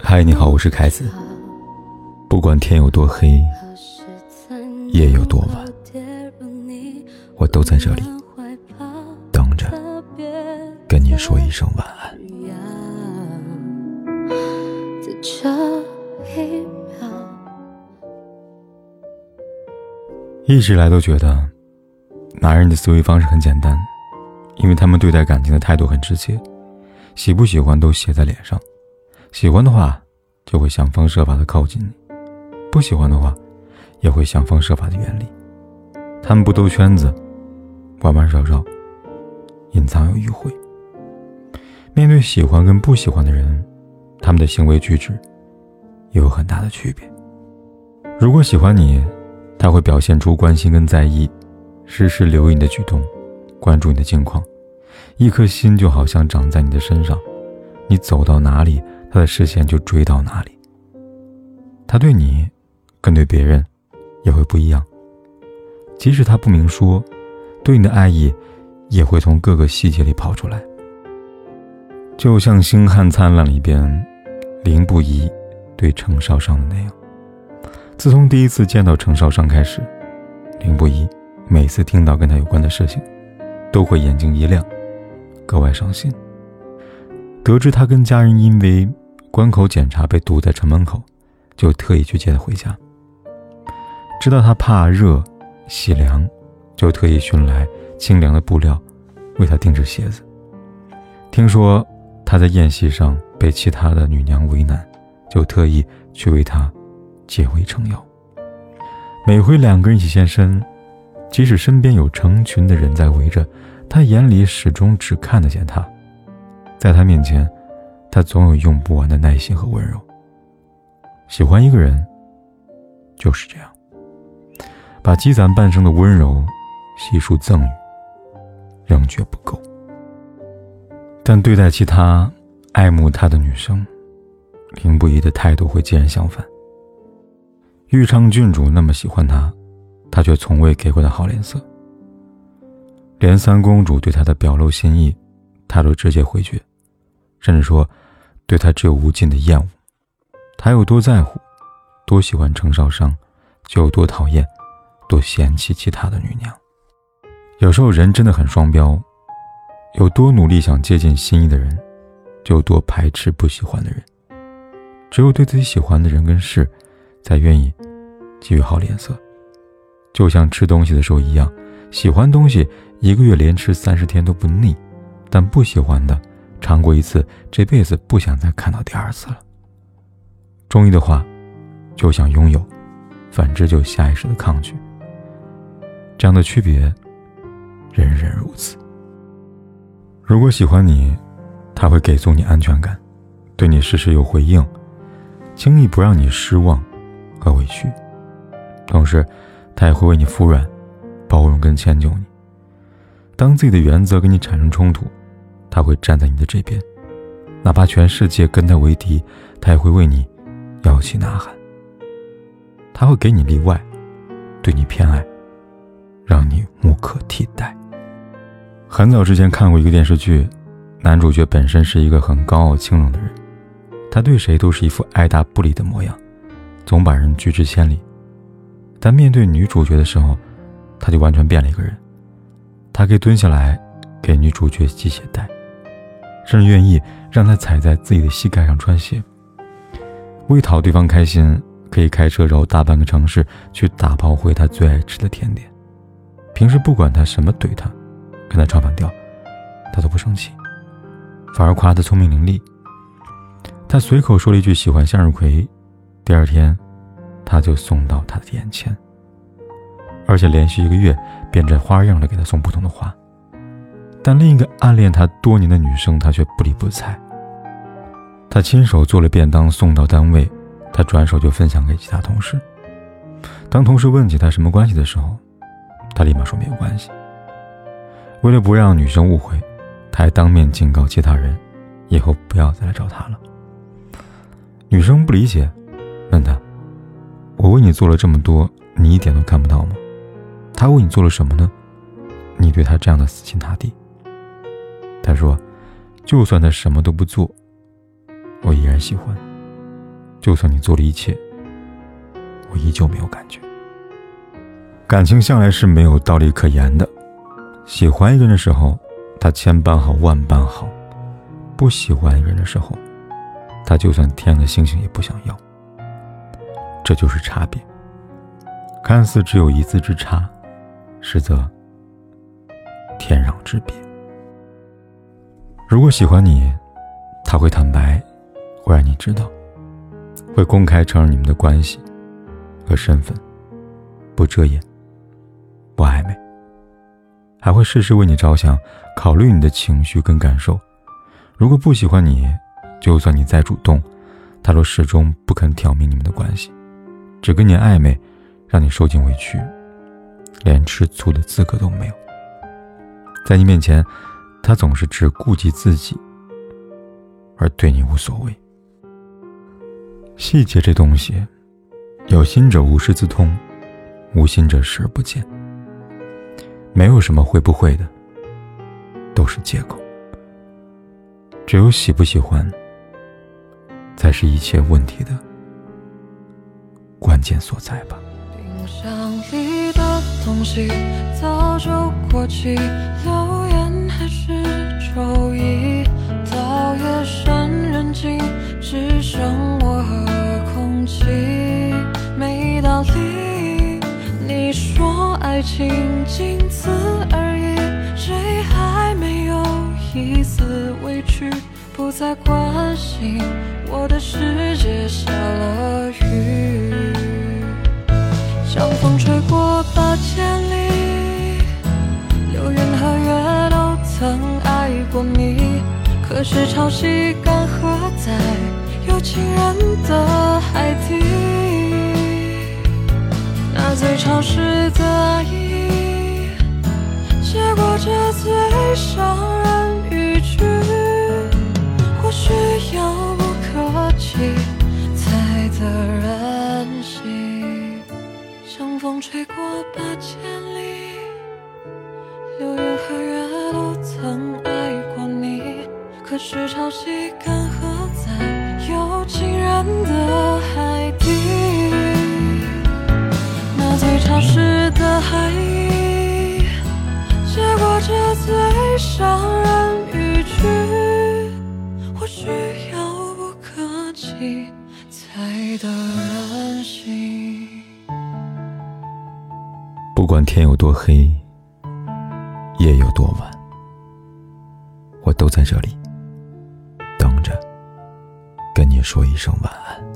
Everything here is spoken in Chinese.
嗨，你好，我是凯子。不管天有多黑，夜有多晚，我都在这里等着跟你说一声晚安。一直来都觉得，男人的思维方式很简单，因为他们对待感情的态度很直接，喜不喜欢都写在脸上，喜欢的话就会想方设法的靠近你，不喜欢的话也会想方设法的远离。他们不兜圈子，弯弯绕绕，隐藏有迂回。面对喜欢跟不喜欢的人，他们的行为举止也有很大的区别。如果喜欢你，他会表现出关心跟在意，时时留意你的举动，关注你的近况，一颗心就好像长在你的身上，你走到哪里，他的视线就追到哪里。他对你，跟对别人，也会不一样。即使他不明说，对你的爱意，也会从各个细节里跑出来。就像《星汉灿烂》里边，林不疑对程少商的那样。自从第一次见到程少商开始，林不疑每次听到跟他有关的事情，都会眼睛一亮，格外伤心。得知他跟家人因为关口检查被堵在城门口，就特意去接他回家。知道他怕热、喜凉，就特意寻来清凉的布料，为他定制鞋子。听说他在宴席上被其他的女娘为难，就特意去为他。解围撑腰。每回两个人一起现身，即使身边有成群的人在围着，他眼里始终只看得见他。在他面前，他总有用不完的耐心和温柔。喜欢一个人，就是这样，把积攒半生的温柔悉数赠予，仍觉不够。但对待其他爱慕他的女生，林不疑的态度会截然相反。玉昌郡主那么喜欢他，他却从未给过他好脸色。连三公主对他的表露心意，他都直接回绝，甚至说对他只有无尽的厌恶。他有多在乎，多喜欢程少商，就有多讨厌，多嫌弃其他的女娘。有时候人真的很双标，有多努力想接近心仪的人，就有多排斥不喜欢的人。只有对自己喜欢的人跟事。才愿意给予好脸色，就像吃东西的时候一样，喜欢东西一个月连吃三十天都不腻，但不喜欢的尝过一次，这辈子不想再看到第二次了。中意的话，就想拥有；反之就下意识的抗拒。这样的区别，人人如此。如果喜欢你，他会给足你安全感，对你事事有回应，轻易不让你失望。和委屈，同时，他也会为你服软、包容跟迁就你。当自己的原则跟你产生冲突，他会站在你的这边，哪怕全世界跟他为敌，他也会为你摇旗呐喊。他会给你例外，对你偏爱，让你无可替代。很早之前看过一个电视剧，男主角本身是一个很高傲清冷的人，他对谁都是一副爱答不理的模样。总把人拒之千里，但面对女主角的时候，他就完全变了一个人。他可以蹲下来给女主角系鞋带，甚至愿意让她踩在自己的膝盖上穿鞋。为讨对方开心，可以开车绕大半个城市去打包回她最爱吃的甜点。平时不管他什么怼他，跟他唱反调，他都不生气，反而夸他聪明伶俐。他随口说了一句喜欢向日葵。第二天，他就送到他的眼前，而且连续一个月变着花样的给他送不同的花。但另一个暗恋他多年的女生，他却不理不睬。他亲手做了便当送到单位，他转手就分享给其他同事。当同事问起他什么关系的时候，他立马说没有关系。为了不让女生误会，他还当面警告其他人，以后不要再来找他了。女生不理解。问他：“我为你做了这么多，你一点都看不到吗？他为你做了什么呢？你对他这样的死心塌地。”他说：“就算他什么都不做，我依然喜欢；就算你做了一切，我依旧没有感觉。感情向来是没有道理可言的。喜欢一个人的时候，他千般好万般好；不喜欢一个人的时候，他就算天上的星星也不想要。这就是差别。看似只有一字之差，实则天壤之别。如果喜欢你，他会坦白，会让你知道，会公开承认你们的关系和身份，不遮掩，不暧昧，还会事事为你着想，考虑你的情绪跟感受。如果不喜欢你，就算你再主动，他都始终不肯挑明你们的关系，只跟你暧昧。让你受尽委屈，连吃醋的资格都没有。在你面前，他总是只顾及自己，而对你无所谓。细节这东西，有心者无师自通，无心者视而不见。没有什么会不会的，都是借口。只有喜不喜欢，才是一切问题的关键所在吧。冰箱里的东西早就过期，留言还是周一。到夜深人静，只剩我和空气，没道理。你说爱情仅此而已，谁还没有一丝委屈？不再关心我的世界下了雨。是潮汐干涸在有情人的海底，那最潮湿的爱意，结果这最伤人语句，或许遥不可及才得人心。像风吹过八千里，流言可是潮汐干涸在有情人的海底，那最潮湿的海意，结果这最伤人语句，或许遥不可及才得人心。不管天有多黑，夜有多晚，我都在这里说一声晚安。